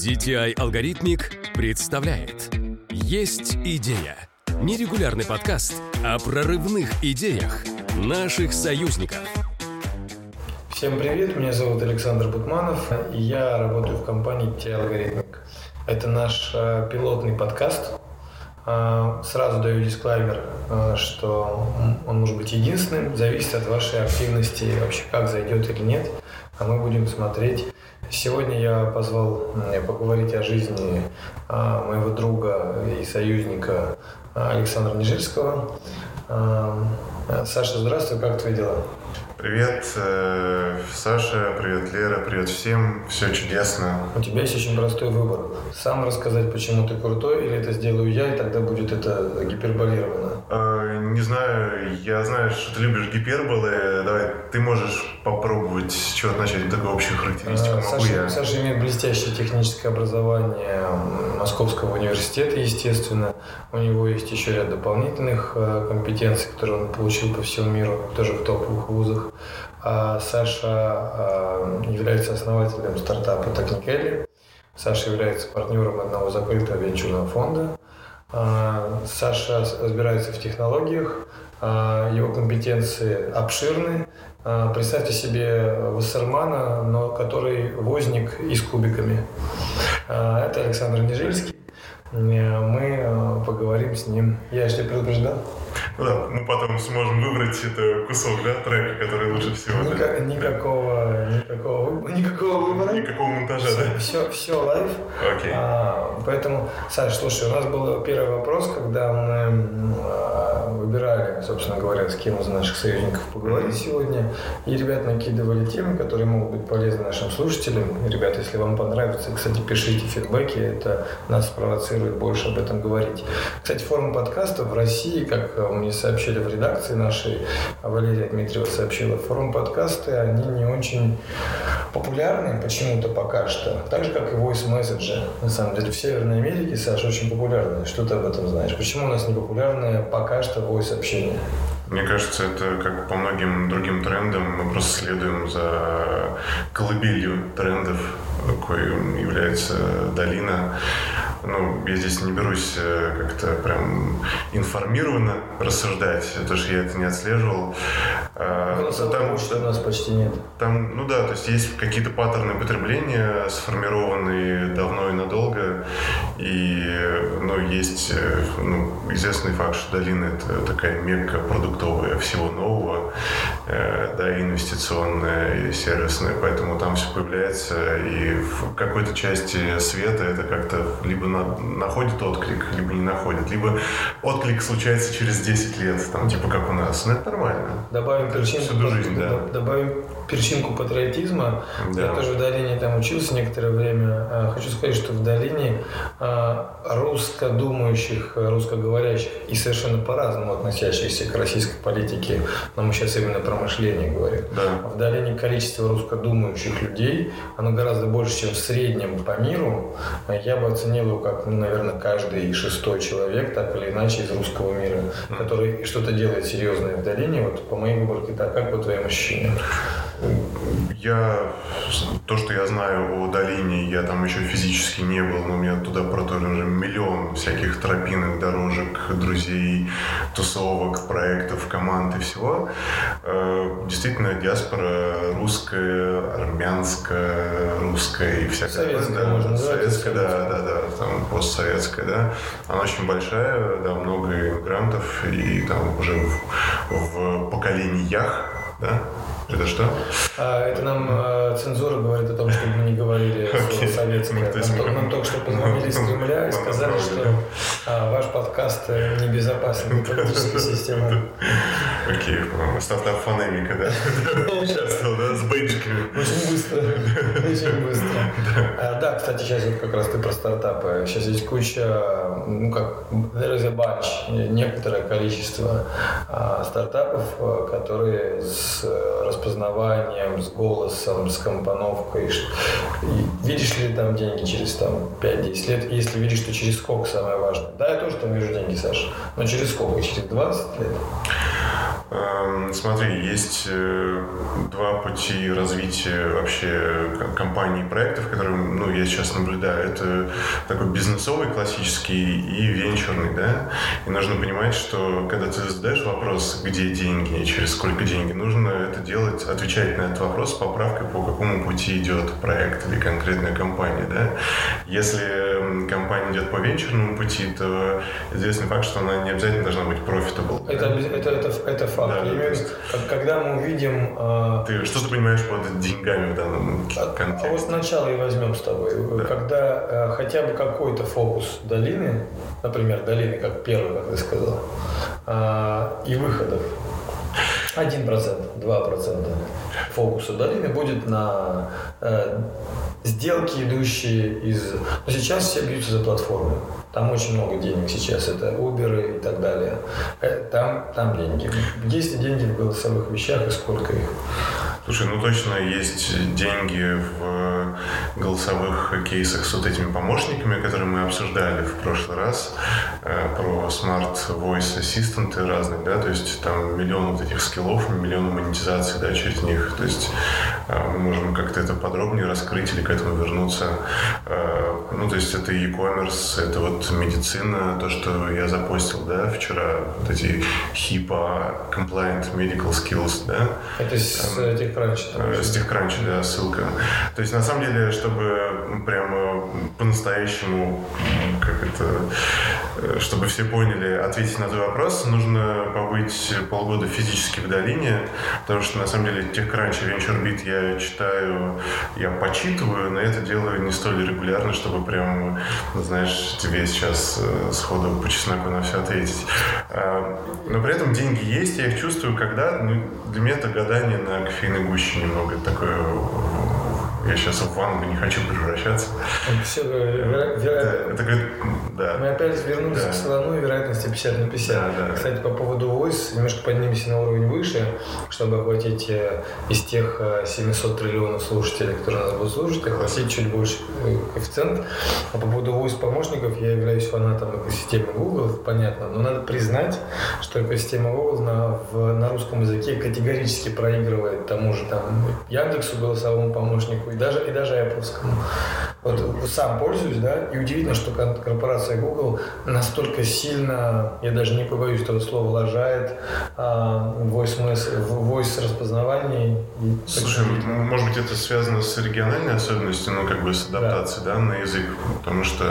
DTI Алгоритмик представляет Есть идея. Нерегулярный подкаст о прорывных идеях наших союзников. Всем привет, меня зовут Александр Бутманов, и я работаю в компании DTI Алгоритмик. Это наш э, пилотный подкаст. Э, Сразу даю дисклаймер, э, что он может быть единственным, зависит от вашей активности, вообще как зайдет или нет. А мы будем смотреть Сегодня я позвал поговорить о жизни а, моего друга и союзника а, Александра Нежельского. А, Саша, здравствуй, как твои дела? Привет, э, Саша, привет, Лера, привет всем, все чудесно. У тебя есть очень простой выбор. Сам рассказать, почему ты крутой, или это сделаю я, и тогда будет это гиперболировано. Э, не знаю, я знаю, что ты любишь гиперболы. Давай, ты можешь попробовать с чего начать, такую общую характеристику э, Саша, я. Саша имеет блестящее техническое образование Московского университета, естественно. У него есть еще ряд дополнительных компетенций, которые он получил по всему миру, тоже в топовых вузах. А Саша а, является основателем стартапа Technically. Саша является партнером одного закрытого венчурного фонда. А, Саша разбирается в технологиях, его компетенции обширны. Представьте себе Вассермана, но который возник и с кубиками. Это Александр Нежильский. Мы поговорим с ним. Я же тебя предупреждал. Да, мы потом сможем выбрать это кусок, да, трека, который лучше всего. Ника- да? Никакого, никакого, никакого выбора. Никакого монтажа, все, да? Все, все live. Окей. А, поэтому, Саш, слушай, у нас был первый вопрос, когда мы а, выбирали, собственно говоря, с кем из наших союзников поговорить сегодня. И ребят накидывали темы, которые могут быть полезны нашим слушателям. Ребята, если вам понравится, кстати, пишите фидбэки, это нас спровоцирует больше об этом говорить. Кстати, форма подкаста в России, как мне сообщили в редакции нашей, Валерия Дмитриева сообщила, форум подкасты, они не очень популярны почему-то пока что. Так же, как и voice message. На самом деле, в Северной Америке, Саша, очень популярны. Что ты об этом знаешь? Почему у нас не популярны пока что voice общение? Мне кажется, это как по многим другим трендам, мы просто следуем за колыбелью трендов, какой является долина. Ну, я здесь не берусь э, как-то прям информированно рассуждать, потому что я это не отслеживал. А, там, что у нас почти нет. Там, ну да, то есть есть какие-то паттерны потребления, сформированные давно и надолго, и ну, есть э, ну, известный факт, что долина это такая мекка продуктовая всего нового, э, да, инвестиционная и сервисная, поэтому там все появляется, и в какой-то части света это как-то либо на, находит отклик, либо не находит. Либо отклик случается через 10 лет, там, типа как у нас. Ну, это нормально. Добавим перчинку, Всю жизнь, да. добавим перчинку патриотизма. Да. Я тоже в долине там учился некоторое время. А, хочу сказать, что в долине а, русско-думающих, русскоговорящих и совершенно по-разному относящихся к российской политике, но мы сейчас именно про мышление говорим. Да. В долине количество русскодумающих людей, оно гораздо больше, чем в среднем по миру. Я бы оценил его как, ну, наверное, каждый шестой человек, так или иначе, из русского мира, который что-то делает серьезное в долине. Вот по моей выборке, так как по твоим ощущениям? Я, то, что я знаю о долине, я там еще физически не был, но у меня туда проторен уже миллион всяких тропинок, дорожек, друзей, тусовок, проектов, команд и всего. Э, действительно, диаспора русская, армянская, русская и всякая. Советская, да, можно советская, да, да, да, там постсоветская, да. Она очень большая, да, много иммигрантов и там уже в, в поколениях, да, это что? А, это нам а, цензура говорит о том, чтобы мы не говорили okay. советское. Ну, нам, нам только что позвонили из Кремля и сказали, что а, ваш подкаст э, небезопасен для политической системы. Окей, стартап фонемика, да? Участвовал, да, с бейджиками. Очень быстро, очень быстро. А, да, кстати, сейчас вот как раз ты про стартапы. Сейчас есть куча, ну как, there is a bunch, некоторое количество а, стартапов, э, которые с э, распознаванием, с голосом, с компоновкой. И видишь ли там деньги через там, 5-10 лет? Если видишь, то через сколько самое важное? Да, я тоже там вижу деньги, Саша. Но через сколько? Через 20 лет? Эм, смотри, есть э, два пути развития вообще компаний и проектов, которые ну, я сейчас наблюдаю. Это такой бизнесовый классический и венчурный, да. И нужно понимать, что когда ты задаешь вопрос, где деньги и через сколько деньги, нужно это делать, отвечать на этот вопрос с поправкой, по какому пути идет проект или конкретная компания, да. Если компания идет по венчурному пути, то известный факт, что она не обязательно должна быть profitable. Это, да? это, это, это факт. Да, имею, есть... когда мы увидим... Э... Ты что ты понимаешь под деньгами в данном а, контексте? А вот сначала и возьмем с тобой. Да. Когда э, хотя бы какой-то фокус долины, например, долины как первый, как ты сказал, э, и выходов, 1%, 2% фокуса долины будет на э, сделки, идущие из... Но сейчас все бьются за платформы. Там очень много денег сейчас. Это Uber и так далее. Э, там, там деньги. Есть ли деньги в голосовых вещах и сколько их? Слушай, ну точно есть деньги в голосовых кейсах с вот этими помощниками, которые мы обсуждали в прошлый раз, э, про Smart Voice Assistant разные, да, то есть там миллион вот этих скиллов, миллион монетизации, да, через них, то есть э, мы можем как-то это подробнее раскрыть или к этому вернуться. Э, ну, то есть это e-commerce, это вот медицина, то, что я запостил, да, вчера, вот эти HIPAA, Compliant Medical Skills, да. Это с TechCrunch. С TechCrunch, да, ссылка. То есть, на самом деле, чтобы прямо по-настоящему, как это, чтобы все поняли, ответить на твой вопрос, нужно побыть полгода физически в долине, потому что, на самом деле, TechCrunch и VentureBeat я читаю, я почитываю, но это делаю не столь регулярно, чтобы прям, знаешь, тебе сейчас э, сходу по чесноку на все ответить. А, но при этом деньги есть, я их чувствую, когда, ну, для меня это гадание на кофейной гуще немного такое я сейчас в вангу не хочу превращаться. Все, веро... веро... это, это, да. Мы опять вернулись да. к слону и вероятности 50 на 50. Да, да. Кстати, по поводу voice, немножко поднимемся на уровень выше, чтобы охватить э, из тех 700 э, триллионов слушателей, которые нас будут слушать, охватить чуть больше э, коэффициент. А по поводу voice помощников, я являюсь фанатом экосистемы Google, понятно, но надо признать, что экосистема Google на, в, на русском языке категорически проигрывает тому же там Яндексу голосовому помощнику и даже, и даже Apple. Вот сам пользуюсь, да, и удивительно, что корпорация Google настолько сильно, я даже не побоюсь этого слова, лажает а, voice, voice распознавание. Слушай, может быть, это связано с региональной особенностью, ну, как бы с адаптацией, да, да на язык, потому что,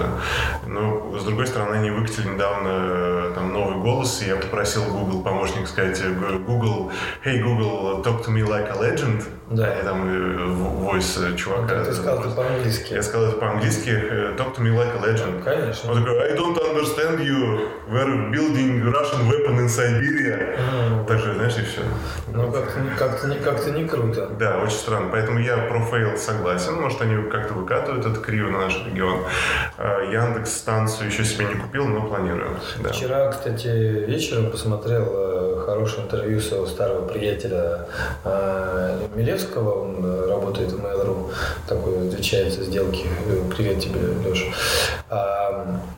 ну, с другой стороны, они выкатили недавно э, там новый голос, и я попросил Google помощник сказать, Google, hey Google, talk to me like a legend, да. и там э, voice чувака. Ну, ты сказал это по-английски. Я сказал это по-английски. Э, Talk to me like a legend. Конечно. Он такой, I don't understand you. We're building Russian weapon in Siberia. Mm. Так же, знаешь, и все. Ну, как-то, как-то, как-то не круто. Да, очень странно. Поэтому я про фейл согласен. Может, они как-то выкатывают это криво на наш регион. Яндекс станцию еще себе не купил, но планирую. Да. Вчера, кстати, вечером посмотрел э, хорошее интервью своего старого приятеля э, Милевского. Он работает в Mail.ru такой отвечает сделки. Привет тебе, Леша.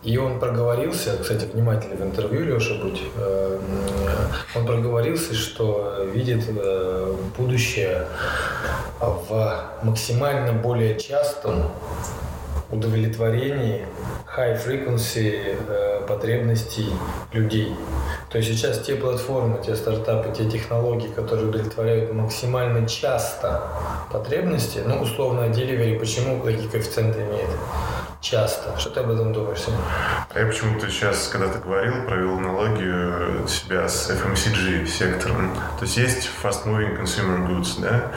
И он проговорился, кстати, внимательно в интервью, Леша, будь, э, он проговорился, что видит э, будущее в максимально более частом удовлетворении high frequency э, потребностей людей. То есть сейчас те платформы, те стартапы, те технологии, которые удовлетворяют максимально часто потребности, ну, условно, delivery, почему какие коэффициенты имеет? Часто. Что ты об этом думаешь, Сергей? Я почему-то сейчас, когда ты говорил, провел аналогию себя с FMCG сектором. То есть есть fast moving consumer goods, да,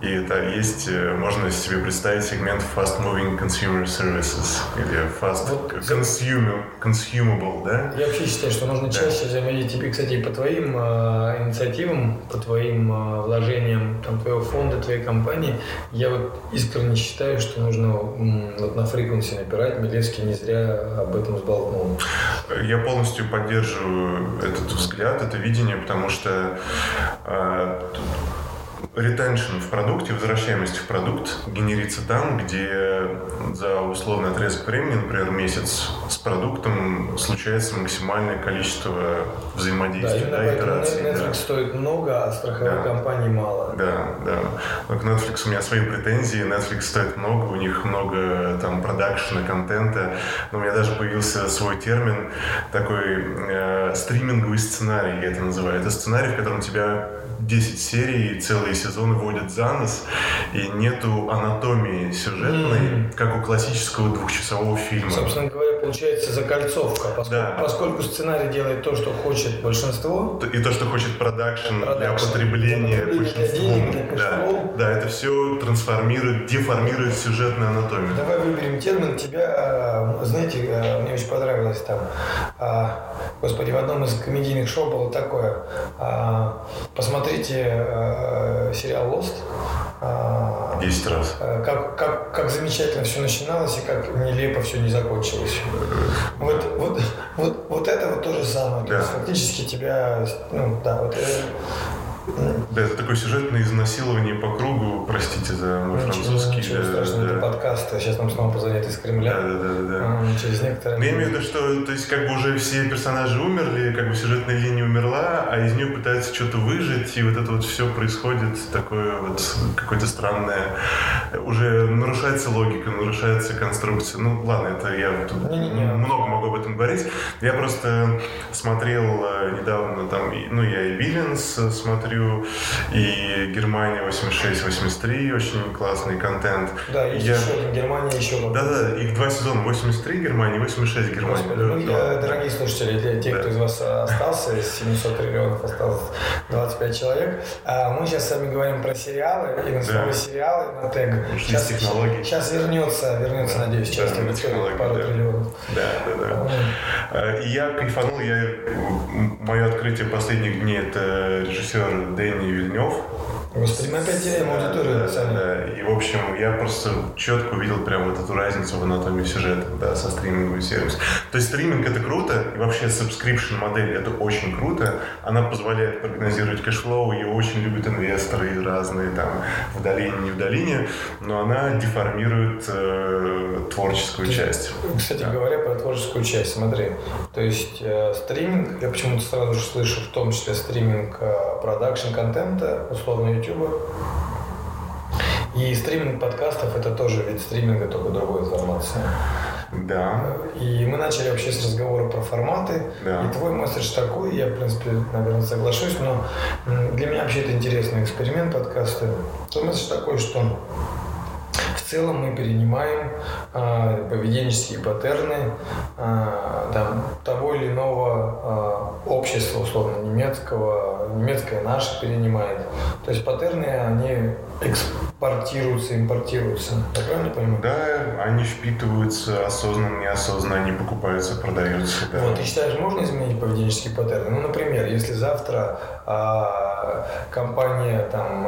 и это есть, э, можно себе представить сегмент fast moving consumer services или fast вот, consumer, consumable, да? Я вообще считаю, что нужно чаще да. взаимодействовать, тебе, кстати, по твоим э, инициативам, по твоим э, вложениям там, твоего фонда, твоей компании, я вот искренне считаю, что нужно м, вот на фриквенсе опирать. Милевский не зря об этом сболтнул. Я полностью поддерживаю этот взгляд, это видение, потому что э, ретеншн в продукте, возвращаемость в продукт генерится там, где за условный отрезок времени, например, месяц, с продуктом случается максимальное количество взаимодействий, да, да, итераций. Netflix да. стоит много, а страховых да. компаний мало. Да, да. Но к Netflix у меня свои претензии. Netflix стоит много, у них много там продакшена, контента. Но у меня даже появился свой термин, такой э, стриминговый сценарий, я это называю. Это сценарий, в котором тебя 10 серий, целые сезоны водят за нос, и нету анатомии сюжетной. Как у классического двухчасового фильма. Собственно говоря, получается закольцовка, поскольку, да. поскольку сценарий делает то, что хочет большинство. И то, что хочет продакшн для потребления большинством. Да. да, это все трансформирует, деформирует сюжетную анатомию. Давай выберем термин. Тебя, а, знаете, а, мне очень понравилось там, а, господи, в одном из комедийных шоу было такое, посмотрите сериал Lost, Десять раз. Как, как, как замечательно все начиналось и как нелепо все не закончилось. Вот, вот, вот, вот это вот то же самое. Да. То есть фактически тебя, ну да, вот да, это такое сюжетное изнасилование по кругу, простите за мой ничего, французский. Ничего да, страшного, да. это подкаст, а сейчас нам снова позвонят из Кремля. Да, да, да. да. А, через некоторое Но я имею в виду, что то есть как бы уже все персонажи умерли, как бы сюжетная линия умерла, а из нее пытаются что-то выжить, и вот это вот все происходит такое вот какое-то странное, уже нарушается логика, нарушается конструкция. Ну ладно, это я тут не, не, не. много могу об этом говорить. Я просто смотрел э, недавно там, ну я и Виллинс смотрю, смотрю, и Германия 86-83, очень классный контент. Да, есть я... еще один Германия, еще Да, да, их два сезона, 83 Германия, 86 Германия. Господи, ну, я, дорогие слушатели, для тех, да. кто из вас остался, из 700 триллионов осталось 25 человек, а мы сейчас с вами говорим про сериалы, и на слово да. сериалы, на тег. Сейчас, технологии. сейчас вернется, вернется, да. надеюсь, часть да, аудитории, пару да. триллионов. Да, да, да. И я кайфанул, я, мое открытие последних дней это режиссер Дени Вильнев. Господи, мы опять теряем аудиторию, да, сами. Да, и, в общем, я просто четко увидел прям вот эту разницу в анатомии сюжета, да, со стриминговым сервисом. То есть стриминг это круто, и вообще subscription модель это очень круто. Она позволяет прогнозировать cash flow, ее очень любят инвесторы разные, там, в долине, не в долине, но она деформирует э, творческую часть. Кстати да. говоря, про творческую часть, смотри, то есть э, стриминг, я почему-то сразу же слышу в том числе стриминг э, продакшн контента, условно YouTube. И стриминг подкастов это тоже вид стриминга, только другой информации. Да. И мы начали вообще с разговора про форматы. Да. И твой месседж такой, я, в принципе, наверное, соглашусь, но для меня вообще это интересный эксперимент подкаста. Твой месседж такой, что в целом мы перенимаем э, поведенческие паттерны э, там, того или иного э, общества, условно, немецкого, немецкое наше перенимает. То есть паттерны, они экспортируются, импортируются. Я правильно понимаю? Да, они впитываются осознанно, неосознанно, они покупаются, продаются. Да. Вот, ты считаешь, можно изменить поведенческие паттерны? Ну, например, если завтра а, компания там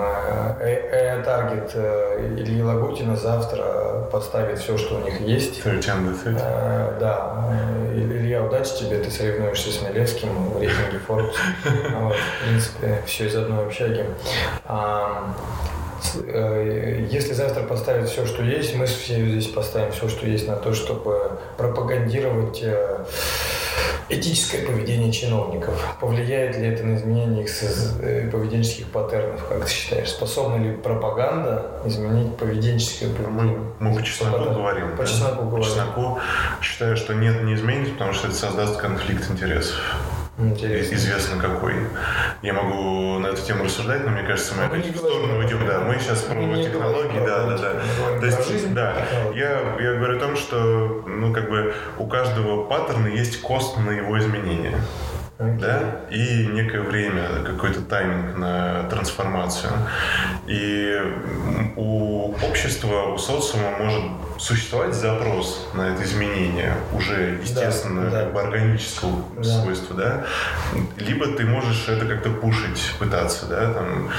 э, Target э, Ильи Лагутина завтра поставит все, что у них есть. 30 under 30. А, да. Илья, удачи тебе, ты соревнуешься с Милевским в рейтинге Forbes. Вот, в принципе, все из одной общаги. Э, если завтра поставить все, что есть, мы все здесь поставим все, что есть на то, чтобы пропагандировать э, этическое поведение чиновников. Повлияет ли это на изменение их э, поведенческих паттернов, как ты считаешь? Способна ли пропаганда изменить поведенческое поведение? Мы, мы по чесноку говорим. По чесноку говорим. По чесноку считаю, что нет, не изменит, потому что это создаст конфликт интересов. Интересно. известно какой. Я могу на эту тему рассуждать, но мне кажется, мы, опять в сторону уйдем. Да, мы сейчас про мы технологии, да, да, да. То есть, да, я, я говорю о том, что, ну, как бы у каждого паттерна есть кост на его изменение. Okay. Да? И некое время, какой-то тайминг на трансформацию. И у общества, у социума может существовать запрос на это изменение уже, естественно, да, как бы органического да. свойства, да, либо ты можешь это как-то пушить, пытаться, да, там,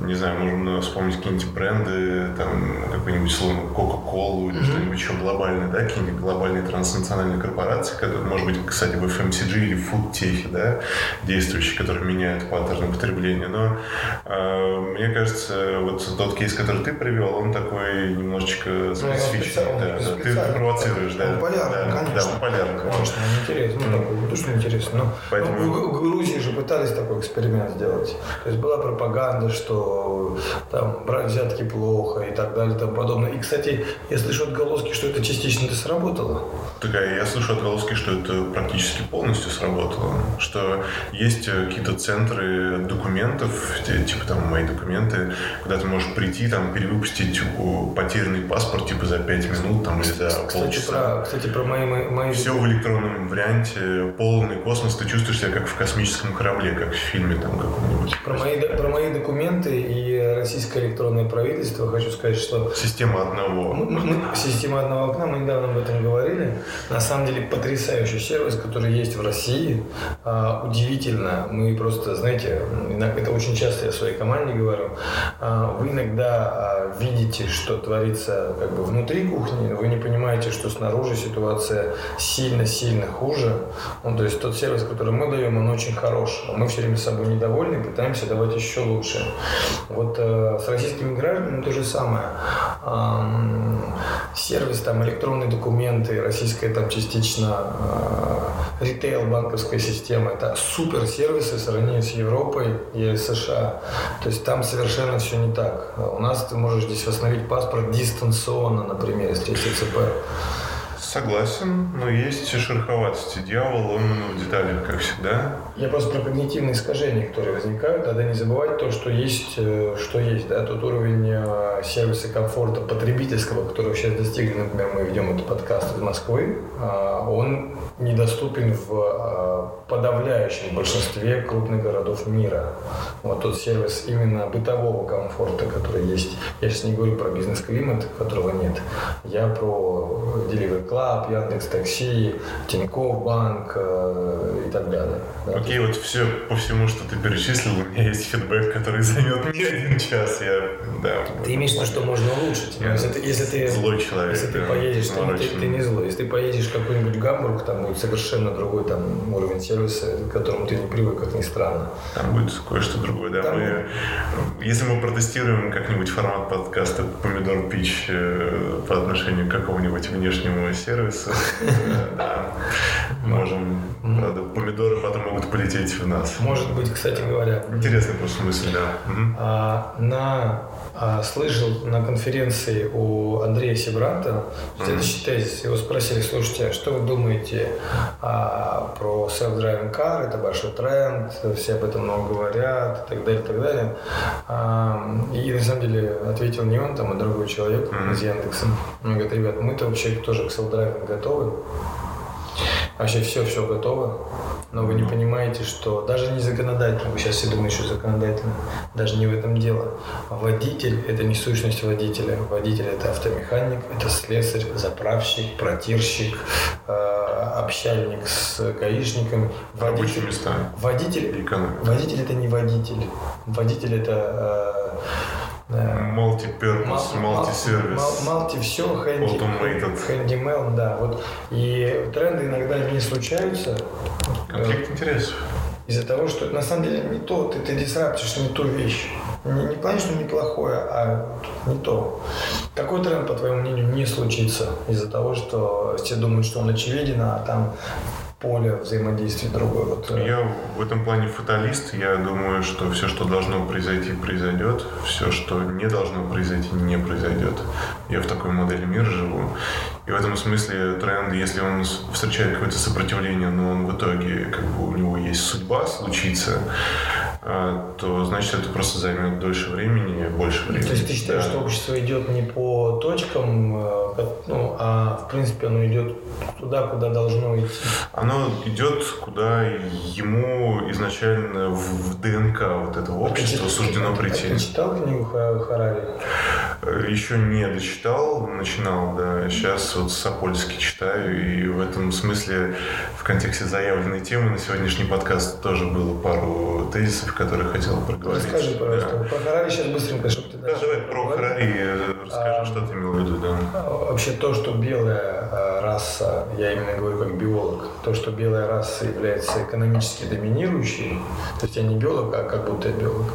не знаю, можно вспомнить какие-нибудь бренды, там, какой-нибудь, словно, Coca-Cola или mm-hmm. что-нибудь еще глобальное, да, какие-нибудь глобальные транснациональные корпорации, которые, может быть, кстати, в FMCG или в фудтехе, да, действующие, которые меняют паттерны потребления. Но э, мне кажется, вот тот кейс, который ты привел, он такой немножечко ну, специфичный. Ну, да, да. Ты, ты провоцируешь, да. Он полярный, да, конечно. Да, он полярный. Конечно, он интересно. Ну, такой, ну, что интересно. Но, Поэтому... ну, в Грузии же пытались такой эксперимент сделать. То есть была пропаганда, что там брать взятки плохо и так далее и тому подобное. И, кстати, я слышу отголоски, что это частично это сработало. Так, а я слышу отголоски, что это практически полностью сработало. Что есть э, какие-то центры документов, типа там мои документы, куда ты можешь прийти, там перевыпустить потерянный паспорт типа за 5 минут там, или за кстати, полчаса. Про, кстати, про мои, мои... Все в электронном варианте, полный космос, ты чувствуешь себя как в космическом корабле, как в фильме там каком-нибудь. Про мои, про мои документы и российское электронное правительство хочу сказать, что... Система одного. Мы, система одного окна, мы недавно об этом говорили. На самом деле потрясающий сервис, который есть в России. А, удивительно. Мы просто, знаете, это очень часто я своей команде говорю. А, вы иногда а, видите, что творится как бы внутри кухни, вы не понимаете, что снаружи ситуация сильно-сильно хуже. Ну, то есть тот сервис, который мы даем, он очень хорош. Мы все время с собой недовольны, пытаемся давать еще лучше. Вот э, с российскими гражданами то же самое. Эм, сервис, там, электронные документы, российская там частично э, ритейл, банковская система, это супер сервисы в сравнении с Европой и США. То есть там совершенно все не так. У нас ты можешь здесь восстановить паспорт дистанционно, например, если есть ЦП. Согласен, но есть шероховатости. Дьявол, он в деталях, как всегда. Я просто про когнитивные искажения, которые возникают. Надо не забывать то, что есть, э, что есть. Да? Тот уровень э, сервиса комфорта потребительского, который сейчас достигли, например, мы ведем этот подкаст из Москвы, а, он недоступен в а, подавляющем большинстве крупных городов мира. Вот тот сервис именно бытового комфорта, который есть. Я сейчас не говорю про бизнес-климат, которого нет. Я про Delivery Club, Яндекс Такси, Тинькофф Банк э, и так далее. Да? Окей, вот все по всему, что ты перечислил, у меня есть фидбэк, который займет не один час. Я, да, ты имеешь в виду, что можно улучшить? Я если ты, если ты, злой человек. Если ты поедешь, ты, ты, ты не злой. Если ты поедешь в какой-нибудь Гамбург, там будет совершенно другой там уровень сервиса, к которому ты не привык, как ни странно. Там будет кое-что другое, да. Там... Мы, если мы протестируем как-нибудь формат подкаста «Помидор пич» э, по отношению к какому-нибудь внешнему сервису, да, можем, правда, помидоры потом могут полететь в нас. Может быть, кстати говоря. Интересная просто мысль, да. А, на слышал на конференции у Андрея Сибранта следующий тезис. Его спросили, слушайте, а что вы думаете а, про self-driving car? Это большой тренд, все об этом много говорят и так далее, и так далее. А, и на самом деле ответил не он, там, а другой человек mm-hmm. из Яндекса. Он говорит, ребят, мы-то вообще тоже к self-driving готовы. Вообще все, все готово но вы не понимаете, что даже не законодательно, вы сейчас все думаете, что законодательно, даже не в этом дело. Водитель – это не сущность водителя. Водитель – это автомеханик, это слесарь, заправщик, протирщик, э, общальник с гаишником. Водитель, места. Водитель, водитель – это не водитель. Водитель – это э, Multi-purpose, multi-service. Multi все, handy, handyman, да. Вот. И тренды иногда не случаются, Конфликт интересов. Из-за того, что на самом деле не то, ты, ты дисраптишь не ту вещь. Не, не плане, что неплохое, а не то. Такой тренд, по твоему мнению, не случится из-за того, что все думают, что он очевиден, а там поле взаимодействия другое. Вот. Э, я в этом плане фаталист. Я думаю, что все, что должно произойти, произойдет. Все, что не должно произойти, не произойдет. Я в такой модели мира живу. И в этом смысле тренд, если он встречает какое-то сопротивление, но он в итоге, как бы у него есть судьба случиться, то значит это просто займет дольше времени, больше времени. То есть ты считаешь, да. что общество идет не по точкам, э, ну, а в принципе оно идет туда, куда должно идти? Оно идет, куда ему изначально в, в ДНК вот этого общества а суждено прийти. А ты читал книгу Харари? Э, еще не дочитал, начинал, да. Сейчас вот Сапольский читаю, и в этом смысле в контексте заявленной темы на сегодняшний подкаст тоже было пару тезисов, которые хотел проговорить. Расскажи, пожалуйста, да. про Харари сейчас быстренько, чтобы ты Да, давай про Харари расскажи, а, что ты имел в виду, да. А, вообще то, что белая а, раса, я именно говорю как биолог, то, что белая раса является экономически доминирующей, то есть я не биолог, а как будто я биолог,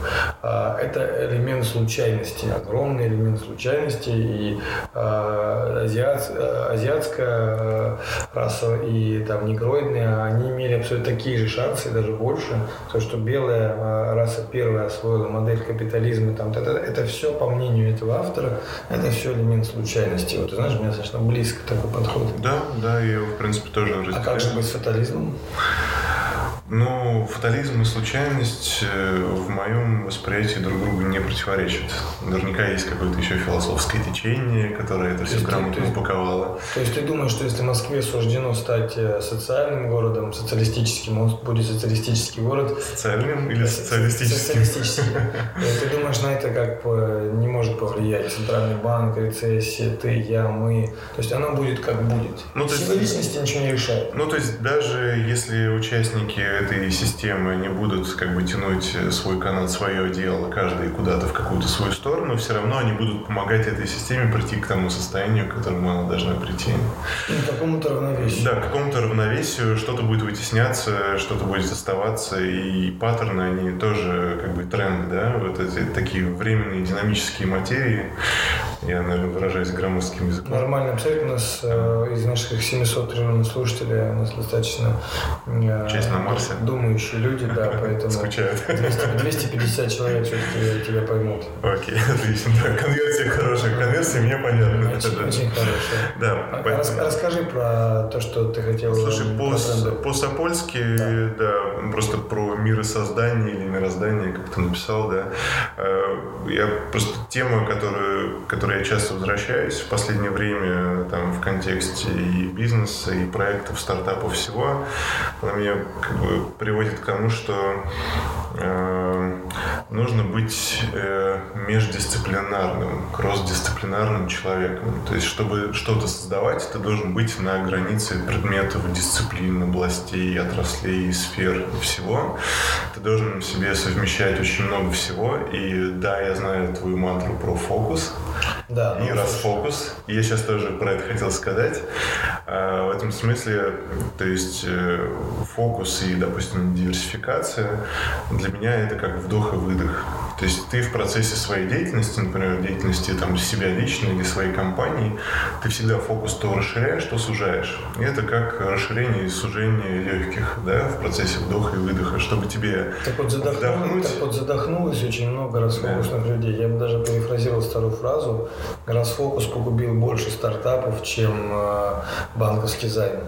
это элемент случайности, огромный элемент случайности, и азиат, азиатская раса и там негроидная, они имели абсолютно такие же шансы, даже больше, то, что белая раса первая освоила модель капитализма, там, это, это все, по мнению этого автора, это все элемент случайности. Вот, ты знаешь, у меня достаточно близко такой подход. Да, да, я его, в принципе, тоже разделяю. А как же быть с фатализмом? Ну, фатализм и случайность э, в моем восприятии друг другу не противоречат. Наверняка есть какое-то еще философское течение, которое это все грамотно упаковало. То есть ты думаешь, что если Москве суждено стать э, социальным городом, социалистическим, он будет социалистический город? Социальным или социалистическим? Социалистическим. Ты думаешь, на это как не может повлиять центральный банк, рецессия, ты, я, мы. То есть оно будет как будет. Ну, Сила личности ничего не решает. Ну, то есть даже если участники этой системы они будут как бы тянуть свой канат, свое дело, каждый куда-то в какую-то свою сторону, все равно они будут помогать этой системе прийти к тому состоянию, к которому она должна прийти. И к какому-то равновесию. Да, к какому-то равновесию, что-то будет вытесняться, что-то будет оставаться, и паттерны, они тоже как бы тренд, да, вот эти такие временные динамические материи, я, наверное, выражаюсь громоздким языком. Нормально, абсолютно. У нас э, из наших 700 триллионов слушателей у нас достаточно э, Часть на Марсе. думающие люди, да, поэтому Скучают. 200, 250 человек все-таки тебя поймут. Окей, отлично. Да, конверсия хорошая. Конверсия мне понятна. Очень, да. очень хорошая. Да, а, поэтому... Рас, расскажи про то, что ты хотел Слушай, по, по Сапольски, да. да, просто про миросоздание или мироздание, как ты написал, да. Э, я просто тема, которую, которая которой я часто возвращаюсь в последнее время там, в контексте и бизнеса, и проектов, стартапов, всего, она меня как бы приводит к тому, что э, нужно быть э, междисциплинарным, кросс-дисциплинарным человеком. То есть, чтобы что-то создавать, ты должен быть на границе предметов, дисциплин, областей, отраслей, сфер всего. Должен в себе совмещать очень много всего. И да, я знаю твою мантру про фокус. Да, и ну, расфокус. И я сейчас тоже про это хотел сказать. А, в этом смысле, то есть э, фокус и, допустим, диверсификация для меня это как вдох и выдох. То есть ты в процессе своей деятельности, например, деятельности там, себя лично или своей компании, ты всегда фокус то расширяешь, то сужаешь. И это как расширение и сужение легких да, в процессе вдоха и выдоха, чтобы тебе так вот, вдохнуть. Так вот задохнулось очень много расфокусных да. людей. Я бы даже перефразировал старую фразу Расфокус погубил больше стартапов, чем э, банковский займ.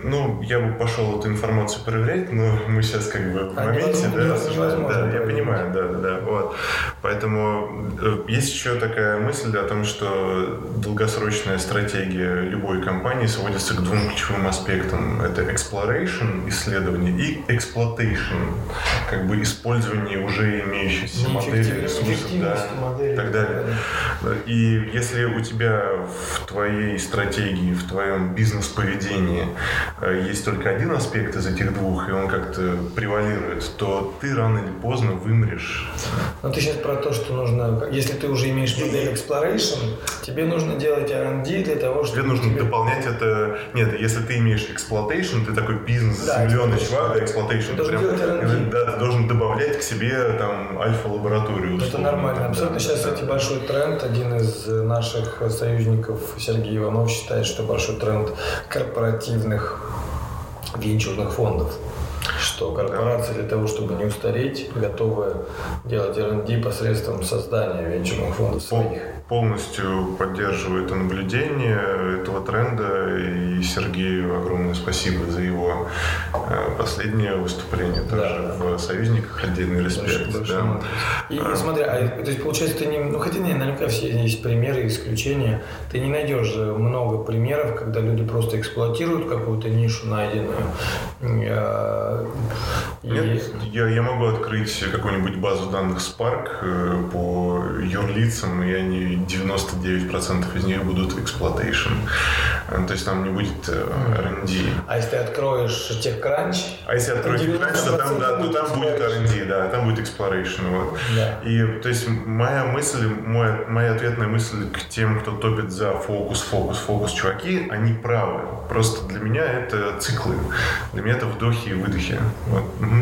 Ну, я бы пошел эту информацию проверять, но мы сейчас как бы в а моменте, да, да, да, я понимаю, да, да, да, вот. Поэтому э, есть еще такая мысль о том, что долгосрочная стратегия любой компании сводится к двум ключевым аспектам. Это exploration, исследование, и exploitation, как бы использование уже имеющихся моделей, ресурсов, да, и так далее. И если у тебя в твоей стратегии, в твоем бизнес-поведении Э, есть только один аспект из этих двух, и он как-то превалирует, то ты рано или поздно вымрешь. Но ты сейчас про то, что нужно, если ты уже имеешь модель exploration, тебе нужно делать R&D для того, чтобы... Тебе нужно тебе... дополнять это... Нет, если ты имеешь exploitation, ты такой бизнес, да, миллионный чувак, да, exploitation, ты, прям, делать да, ты должен добавлять к себе там альфа-лабораторию. Это нормально. Абсолютно да, сейчас, да. кстати, большой тренд. Один из наших союзников, Сергей Иванов, считает, что большой тренд корпоративных венчурных фондов что корпорации для того, чтобы не устареть, готовы делать R&D посредством создания венчурных фондов своих полностью поддерживает наблюдение этого тренда. И Сергею огромное спасибо за его э, последнее выступление тоже да, в союзниках. Отдельный респект. Большой, да. И а, смотри, а, то есть получается, ты не, ну хотя не, наверняка все есть примеры, исключения. Ты не найдешь много примеров, когда люди просто эксплуатируют какую-то нишу найденную. Э, и... Нет, я, я могу открыть какую-нибудь базу данных Spark э, по юрлицам, и они 99% из них будут exploitation. Э, то есть там не будет э, R&D. А если ты откроешь TechCrunch? А если откроешь TechCrunch, то там, да, то там будет R&D, да, там будет exploration. Вот. Да. И то есть моя мысль, мой, моя ответная мысль к тем, кто топит за фокус, фокус, фокус, чуваки, они правы. Просто для меня это циклы. Для меня это вдохи и выдохи. Вот. Угу.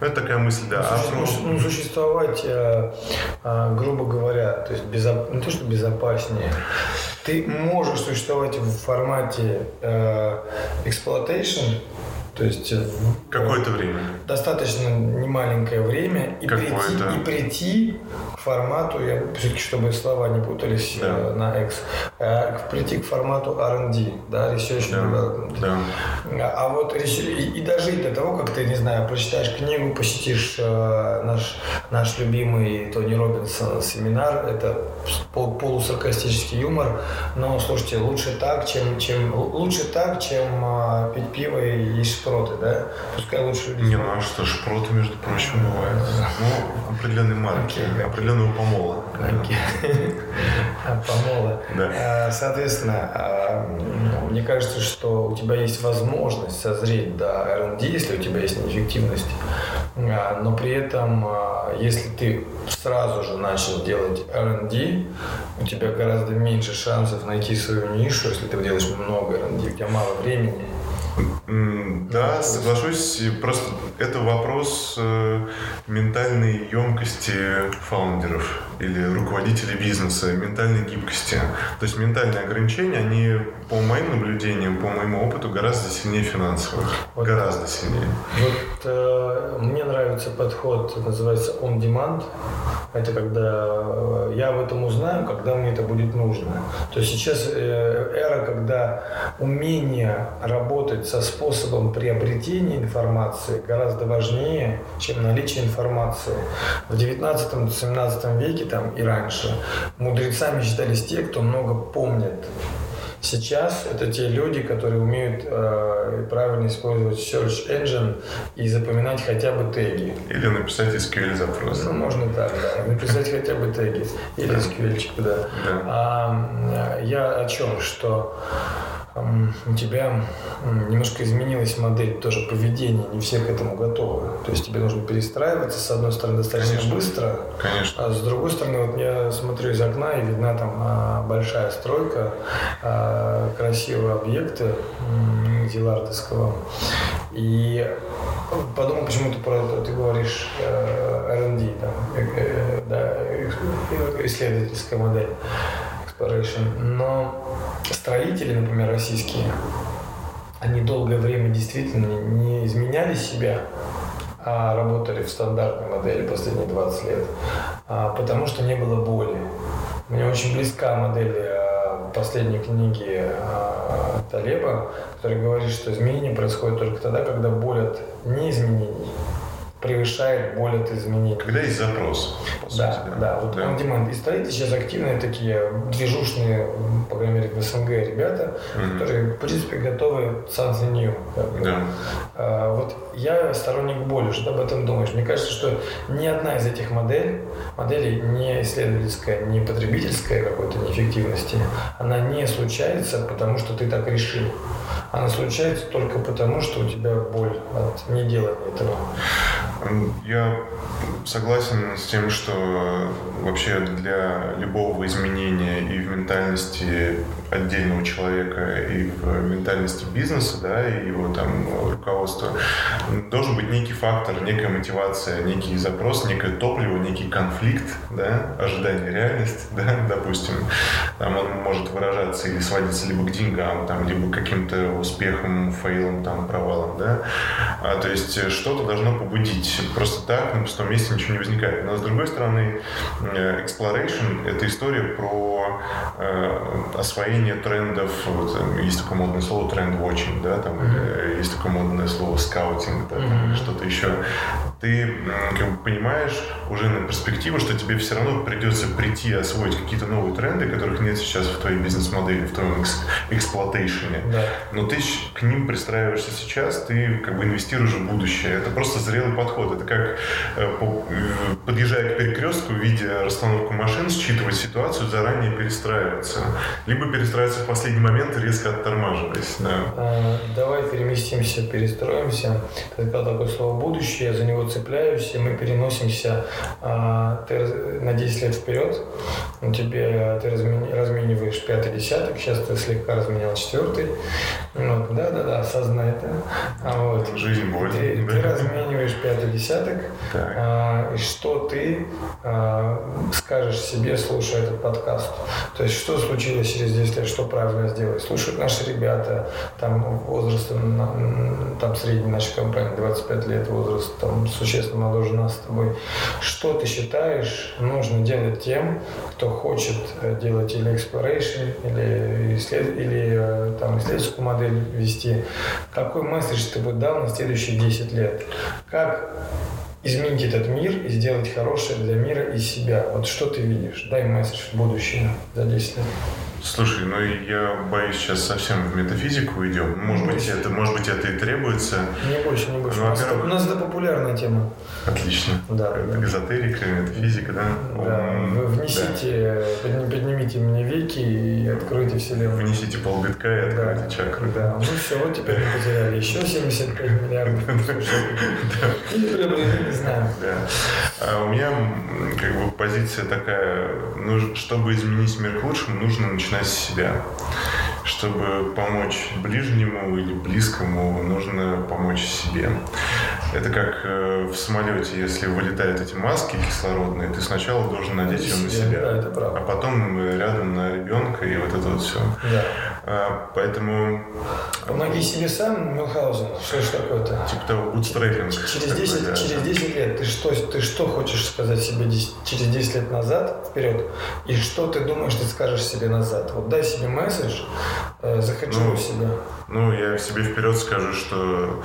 Ну, это такая мысль, да. Ну, а, ну, существовать, э, э, грубо говоря, то есть безоп... не то, что безопаснее, ты можешь существовать в формате э, exploitation, то есть э, какое-то время. Достаточно немаленькое время и прийти, и прийти к формату, я все-таки, чтобы слова не путались да. э, на X, э, прийти к формату R&D, да, Research да. Development. Да. А, вот и, и дожить до того, как ты, не знаю, прочитаешь книгу, посетишь наш, наш любимый Тони Робинсон семинар, это пол, полусаркастический юмор, но слушайте, лучше так, чем, чем лучше так, чем пить пиво и есть шпроты, да? Пускай лучше. Не, ну а что, шпроты, между прочим, бывают. Ну, определенной марки, okay, определенного помола. Okay. помола. Да. А, соответственно, а, мне кажется, что у тебя есть возможность созреть до R&D, если у тебя есть неэффективность, а, но при этом, если ты сразу же начал делать R&D, у тебя гораздо меньше шансов найти свою нишу, если ты делаешь много R&D, у тебя мало времени, да, соглашусь. Просто это вопрос э, ментальной емкости фаундеров или руководителей бизнеса, ментальной гибкости. То есть ментальные ограничения, они, по моим наблюдениям, по моему опыту, гораздо сильнее финансовых. Вот, гораздо сильнее. Вот э, мне нравится подход, называется on demand. Это когда э, я об этом узнаю, когда мне это будет нужно. То есть сейчас э, эра, когда умение работать со способом приобретения информации гораздо важнее, чем наличие информации. В 19-17 веке там и раньше мудрецами считались те, кто много помнит. Сейчас это те люди, которые умеют э, правильно использовать search engine и запоминать хотя бы теги. Или написать SQL запрос. Ну, можно так, да. Написать хотя бы теги. Или SQL, да. да. А, я о чем? Что у тебя немножко изменилась модель тоже поведения, не все к этому готовы. То есть тебе нужно перестраиваться, с одной стороны, достаточно Конечно. быстро, Конечно. а с другой стороны, вот я смотрю из окна, и видна там а, большая стройка, а, красивые объекты Зилардовского. И подумал, почему ты про ты говоришь э, R&D, там, э, э, да, исследовательская модель exploration. Но строители, например, российские, они долгое время действительно не изменяли себя, а работали в стандартной модели последние 20 лет, а, потому что не было боли. Мне очень близка модель а, последней книги а, Талеба, который говорит, что изменения происходят только тогда, когда боль от неизменений превышает боль от изменений. Когда есть запрос. Да, сути, да, да. Вот да. on demand. И строители сейчас активные такие движушные, по крайней мере, в СНГ ребята, mm-hmm. которые, в принципе, готовы something new. Да. А, вот я сторонник боли, что ты об этом думаешь? Мне кажется, что ни одна из этих моделей, моделей не исследовательская, не потребительская какой-то неэффективности, она не случается, потому что ты так решил. Она случается только потому, что у тебя боль от неделания этого. Я согласен с тем, что вообще для любого изменения и в ментальности отдельного человека, и в ментальности бизнеса, да, и его там руководства, должен быть некий фактор, некая мотивация, некий запрос, некое топливо, некий конфликт, да, ожидание, реальность, да, допустим. Там он может выражаться или сводиться либо к деньгам, там, либо к каким-то успехам, фейлам, там, провалам, да. А, то есть что-то должно побудить. Просто так на пустом месте ничего не возникает. Но с другой стороны, э, exploration — это история про э, освоение трендов, вот, есть такое модное слово тренд-watching, да, там, mm-hmm. есть такое модное слово скаутинг, да, mm-hmm. что-то еще. Ты как бы понимаешь уже на перспективу, что тебе все равно придется прийти освоить какие-то новые тренды, которых нет сейчас в твоей бизнес-модели, в твоем эксплуатейшене. Да. Но ты к ним пристраиваешься сейчас, ты как бы инвестируешь в будущее. Это просто зрелый подход. Это как э, подъезжая к перекрестку, видя расстановку машин, считывать ситуацию, заранее перестраиваться. Либо перестраиваться в последний момент, резко оттормаживаясь. Да. А, давай переместимся, перестроимся. Ты сказал такое слово «будущее», я за него цепляюсь, и мы переносимся а, ты на 10 лет вперед. У тебя ты размениваешь пятый десяток, сейчас ты слегка разменял четвертый. Вот, да, да, да, это. А вот. Жизнь будет. Ты, ты размениваешь пятый десяток. А, и что ты а, скажешь себе, слушая этот подкаст? То есть, что случилось через 10 лет, что правильно сделать? Слушают наши ребята, там возраст, там средний нашей компании 25 лет, возраст там существенно моложе нас с тобой. Что ты считаешь нужно делать тем, кто хочет э, делать или exploration, или, исслед... или э, там, исследовательскую модель вести? Какой месседж ты бы дал на следующие 10 лет? Как изменить этот мир и сделать хорошее для мира и себя. Вот что ты видишь? Дай месседж в будущее за 10 лет. Слушай, ну я боюсь, сейчас совсем в метафизику идем. Может быть, это, может быть, это и требуется. Не больше, не больше. Ну, у, нас это, у нас это популярная тема. Отлично. Да. Это эзотерика, метафизика, да? Да. Вы внесите, да. поднимите мне веки и откройте вселенную. Внесите полбитка и откройте да. чакру. Да. Ну все, вот теперь мы потеряли еще 75 миллиардов. Не знаю. Да. А у меня как бы позиция такая, ну, чтобы изменить мир к лучшему, нужно начинать начинать с себя. Чтобы помочь ближнему или близкому, нужно помочь себе. Это как э, в самолете, если вылетают эти маски кислородные, ты сначала должен надеть ее на себя, да, а потом рядом на ребенка и вот это вот все. Да. А, поэтому... Помоги себе сам, Мюнхгаузен, что ж такое-то? Типа того, бутстрейпинг. Через 10, такой, да. через 10 лет ты что, ты что хочешь сказать себе 10, через 10 лет назад, вперед, и что ты думаешь, ты скажешь себе назад? Вот дай себе месседж, э, захеджируй ну, себя. Ну, я себе вперед скажу, что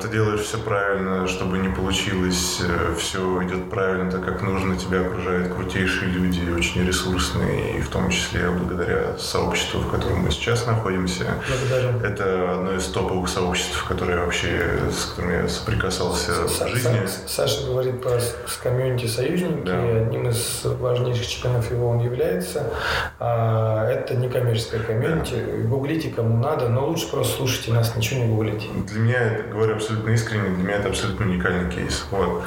ты делаешь все правильно, чтобы не получилось, э, все идет правильно, так как нужно, тебя окружают крутейшие люди, очень ресурсные, и в том числе благодаря сообществу, в котором мы сейчас находимся. Благодарю. Это одно из топовых сообществ, которые вообще, с которыми я соприкасался Са- в жизни. Саша говорит про с комьюнити союзники, да. одним из важнейших чемпионов его он является. А, это не коммерческое комьюнити. Да. Гуглите кому надо, но лучше просто слушайте нас, ничего не гуглите. Для меня, говорю абсолютно искренне, для меня это абсолютно уникальный кейс. Вот.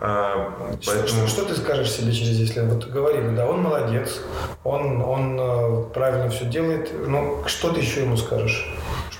А, что, поэтому... что, что ты скажешь себе через 10 лет? Вот говори, да, он молодец, он, он э, правильно все делает, но что ты еще ему скажешь?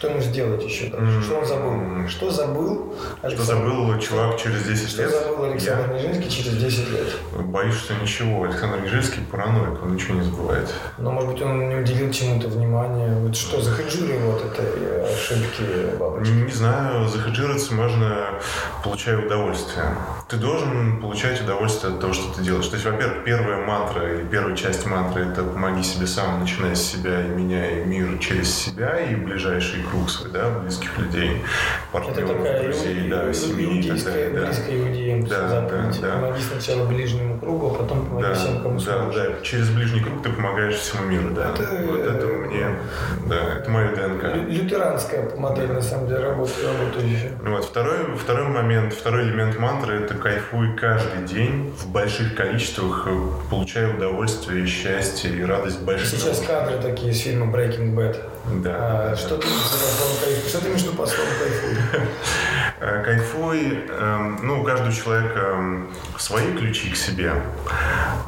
Что ему сделать еще дальше? Что он забыл? Что забыл Александр? Что забыл чувак через 10 что лет? Что забыл Александр Я... Нежинский через 10 лет? Боюсь, что ничего. Александр Нежинский параноик, он ничего не забывает. Но, может быть, он не уделил чему-то внимания. Вот что, захеджируй вот этой ошибки бабочки? Не, не знаю, захеджироваться можно, получая удовольствие. Ты должен получать удовольствие от того, что ты делаешь. То есть, во-первых, первая мантра или первая часть мантры – это «помоги себе сам, начиная с себя и меняя мир через себя и ближайший круг свой, да, близких людей, партнеров, друзей, да, семьи и так далее. Да. Близко иудеям, да, да, да. Помоги сначала ближнему кругу, а потом помоги да, всем, кому да, Да, через ближний круг ты помогаешь всему миру, да. Это, вот это мне, да, это мое ДНК. Лютеранская модель, на самом деле, работающая. Вот, второй, второй момент, второй элемент мантры – это кайфуй каждый день в больших количествах, э, получая удовольствие, счастье и радость больших Сейчас кадры такие из фильма Breaking Bad. Да. А, что, ты что ты виду по слову кайфуй? Кайфуй, эм, ну, у каждого человека эм, свои ключи к себе,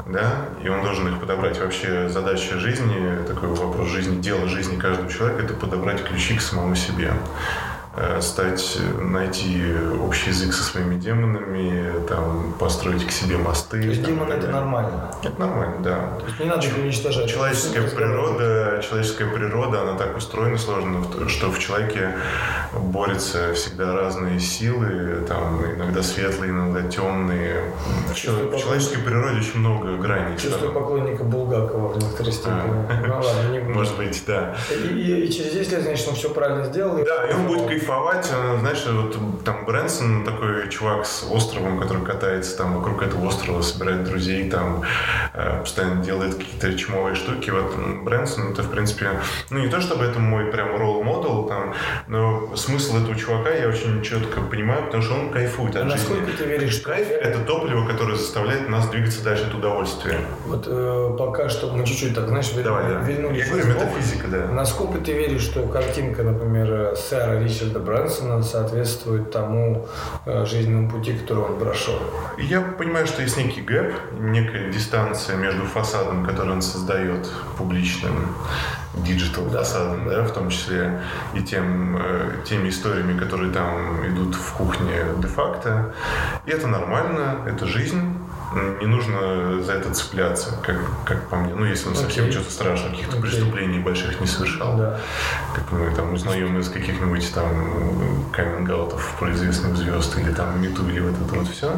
да, и он должен их подобрать. Вообще задача жизни, такой вопрос жизни, дело жизни каждого человека – это подобрать ключи к самому себе. Э, стать, найти общий язык со своими демонами, там, построить к себе мосты. То есть там, демоны это нормально? Это нормально, да. То есть не надо их уничтожать? Человеческая природа, человеческая природа, она так устроена сложно, что в человеке борются всегда разные силы, там, иногда светлые, иногда темные. В человеческой природе очень много граней. Чувствую поклонника Булгакова в некоторой степени. А. Ну ладно, не. Может быть, да. И через 10 лет, значит, он все правильно сделал. Да, и он будет кайфовать. Знаешь, вот там Брэнсон, такой чувак с островом, который катается там вокруг этого острова, собирает друзей, там э, постоянно делает какие-то чумовые штуки. Вот Брэнсон, это, в принципе, ну не то чтобы это мой прям ролл-модел, там, но смысл этого чувака я очень четко понимаю, потому что он кайфует от а жизни. насколько ты веришь, что... Кайф — это топливо, которое заставляет нас двигаться дальше от удовольствия. Вот э, пока что мы чуть-чуть так, знаешь, Давай, да. Я говорю, метафизика, да. Насколько ты веришь, что картинка, например, сэра Ричарда Брэнсона соответствует тому э, жизненному пути, который он прошел? Я понимаю, что есть некий gap, некая дистанция между фасадом, который он создает публичным, digital да. фасадом, да, в том числе, и тем, э, теми историями, которые там идут в кухне де-факто. И это нормально, это жизнь не нужно за это цепляться, как, как по мне. Ну, если он совсем okay. что-то страшного, каких-то okay. преступлений больших не совершал. Да. Как мы там узнаем из каких-нибудь там каминг-аутов про известных звезд или там MeToo или вот это вот все.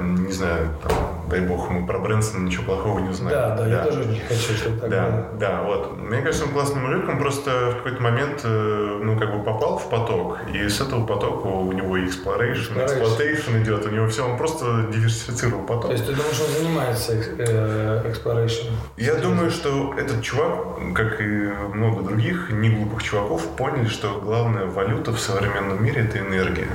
Не знаю, там, дай бог, мы про Брэнсона ничего плохого не узнаем. Да, да, да, я тоже не хочу, чтобы так Да, было. да, вот. Мне кажется, он классный мужик, он просто в какой-то момент, э, ну, как бы попал в поток, и с этого потока у него exploration, exploitation идет, у него все, он просто диверсифицировал поток. То есть ты думаешь, он занимается э, exploration? Я думаю, что этот чувак, как и много других неглупых чуваков, поняли, что главная валюта в современном мире – это энергия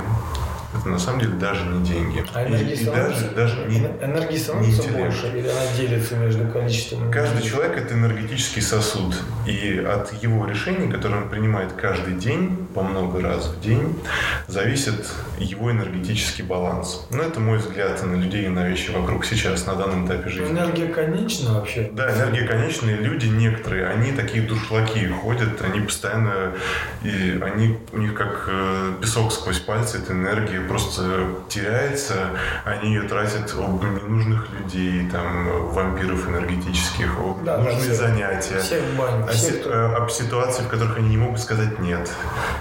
это на самом деле даже не деньги. А и, и даже, даже не, энергии становится не больше или она делится между количеством? Каждый человек – это энергетический сосуд. И от его решений, которые он принимает каждый день, по много раз в день, зависит его энергетический баланс. Но это мой взгляд на людей и на вещи вокруг сейчас, на данном этапе жизни. Энергия конечна вообще? Да, энергия конечна. И люди некоторые, они такие дуршлаки ходят, они постоянно, и они, у них как э, песок сквозь пальцы, это энергия просто теряется, они ее тратят об ненужных людей, там, вампиров энергетических, об да, нужные да, занятия, всех бань, о, всех, кто... Э, об ситуации, в которых они не могут сказать «нет»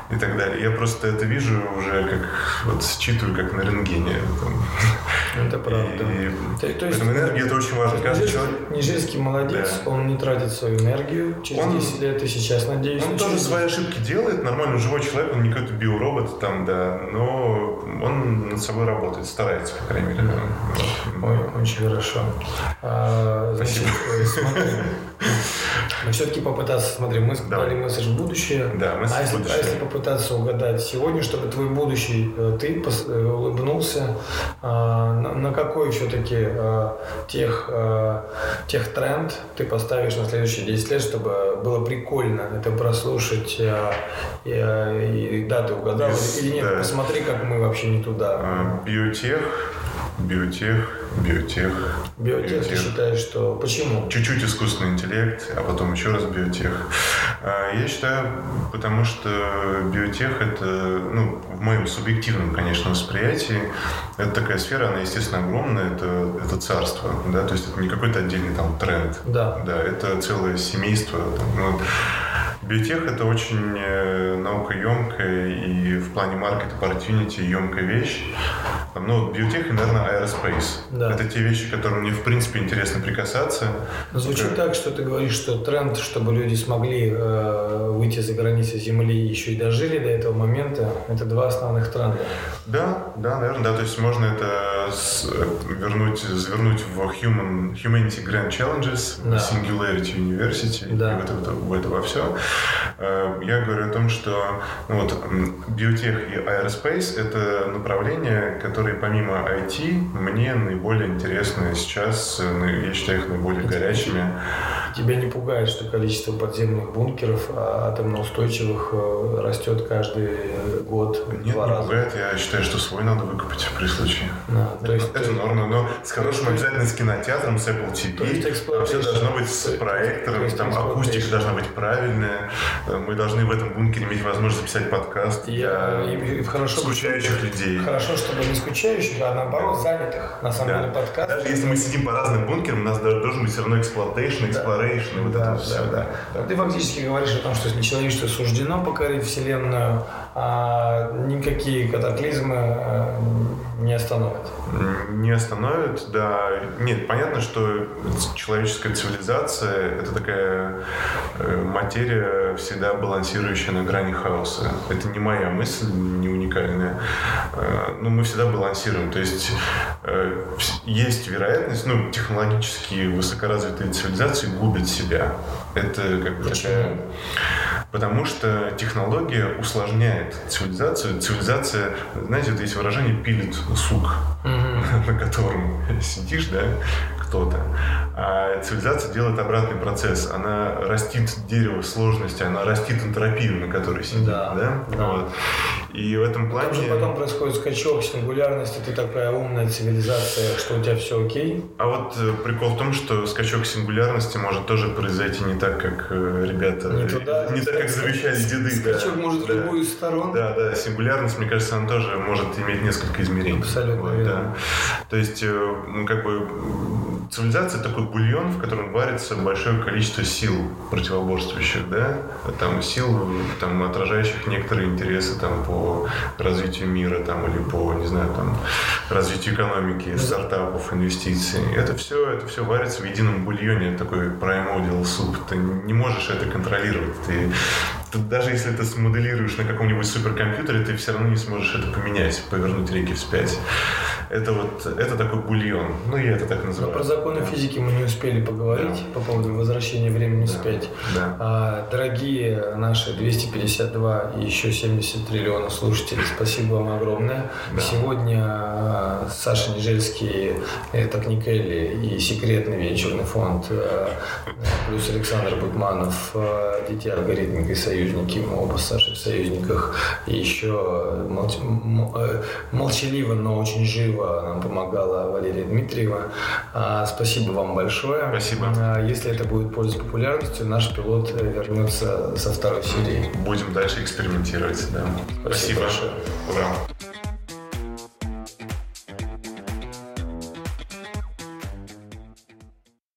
и так далее. Я просто это вижу уже, как вот считываю, как на рентгене. Там. Это правда. И, то, то есть, энергия это очень важно. Каждый человек... Нижинский молодец, да. он не тратит свою энергию через он, 10 лет и сейчас, надеюсь. Он тоже свои ошибки делает, нормальный живой человек, он не какой-то биоробот там, да, но он над собой работает, старается, по крайней мере. Ой, очень хорошо. А, значит, э, но все-таки попытаться, смотри, мы сказали да. месседж в будущее. Да, месседж а если, будущее. А если попытаться угадать сегодня, чтобы твой будущий, э, ты э, улыбнулся, а, на, на какой все-таки тех, тех тренд ты поставишь на следующие 10 лет, чтобы было прикольно это прослушать, и, и, и да, ты угадал или нет, да. посмотри, как мы вообще не туда. А, биотех, биотех, биотех. Биотех, биотех. ты считаешь, что... Почему? Чуть-чуть искусственный интеллект, а потом еще раз биотех. А, я считаю, потому что биотех это, ну, в моем субъективном, конечно, восприятии, это такая сфера, она, естественно, огромная, это, это царство, да, то есть это не какой-то отдельный там тренд. Да. Да, это целое семейство. Там, ну, Биотех – это очень э, наукоемкая и в плане маркет opportunity емкая вещь. Ну, биотех и, наверное, аэроспейс. Да. Это те вещи, которым мне, в принципе, интересно прикасаться. Но звучит Только... так, что ты говоришь, что тренд, чтобы люди смогли э, выйти за границы Земли еще и дожили до этого момента, это два основных тренда. Да, да, наверное, да. То есть можно это с, вернуть, завернуть в Human, Humanity Grand Challenges, да. Singularity University, да. и вот это, в это во все. Э, я говорю о том, что ну, вот, биотех и аэроспейс — это направления, которые помимо IT мне наиболее интересны сейчас, э, я считаю их наиболее горячими. тебя не пугает, что количество подземных бункеров а, атомноустойчивых э, растет каждый год Нет, два не раза? пугает. Я считаю, что свой надо выкупить при случае. Да, то есть это, это норма, но с хорошим обязательно с кинотеатром, с Apple TV. Все должно быть с проектором, там акустика должна быть правильная. Мы должны в этом бункере иметь возможность записать подкаст Я, для хорошо, скучающих людей. Хорошо, чтобы не скучающих, а наоборот занятых. На самом да. деле подкаст. Даже если мы сидим по разным бункерам, у нас должен быть все равно exploitation, exploration, да. вот да, это да, все. Да. Да. Ты фактически говоришь о том, что если человечеству суждено покорить Вселенную, а никакие катаклизмы э, не остановят. Не остановят, да. Нет, понятно, что человеческая цивилизация – это такая э, материя, всегда балансирующая на грани хаоса. Это не моя мысль, не уникальная. Э, но мы всегда балансируем. То есть э, есть вероятность, ну, технологически высокоразвитые цивилизации губят себя. Это как бы такая... Потому что технология усложняет цивилизацию. Цивилизация, знаете, вот есть выражение «пилит сук», mm-hmm. на котором сидишь, да, кто-то. А цивилизация делает обратный процесс. Она растит дерево сложности, она растит энтропию, на которой сидит. Да, да? да. Вот. И в этом плане... Потому что потом происходит скачок сингулярности, ты такая умная цивилизация, что у тебя все окей. А вот э, прикол в том, что скачок сингулярности может тоже произойти не так, как э, ребята... Не туда. Не так, как завещали деды. Скачок да, может да, в любую сторону. Да, да. Сингулярность, мне кажется, она тоже может иметь несколько измерений. Абсолютно вот, верно. Да. То есть, э, ну, как бы цивилизация такой бульон, в котором варится большое количество сил противоборствующих, да, там сил, там, отражающих некоторые интересы там, по развитию мира там, или по, не знаю, там, развитию экономики, стартапов, инвестиций. Это все, это все варится в едином бульоне, такой primordial суп. Ты не можешь это контролировать. Ты даже если ты смоделируешь на каком-нибудь суперкомпьютере, ты все равно не сможешь это поменять, повернуть реки вспять. Это вот, это такой бульон. Ну, я это так называю. Но про законы да. физики мы не успели поговорить да. по поводу возвращения времени да. вспять. Да. А, дорогие наши 252 и еще 70 триллионов слушателей, спасибо вам огромное. Да. Сегодня а, Саша Нежельский, это Никелли и секретный венчурный фонд, а, плюс Александр Бутманов, Дети алгоритмика и Союз союзники, мы оба с Сашей в союзниках. И еще молч... Э, молчаливо, но очень живо нам помогала Валерия Дмитриева. А, спасибо вам большое. Спасибо. А, если это будет пользоваться популярностью, наш пилот вернется со второй серии. Будем дальше экспериментировать. Да. Спасибо, спасибо. большое. Ура.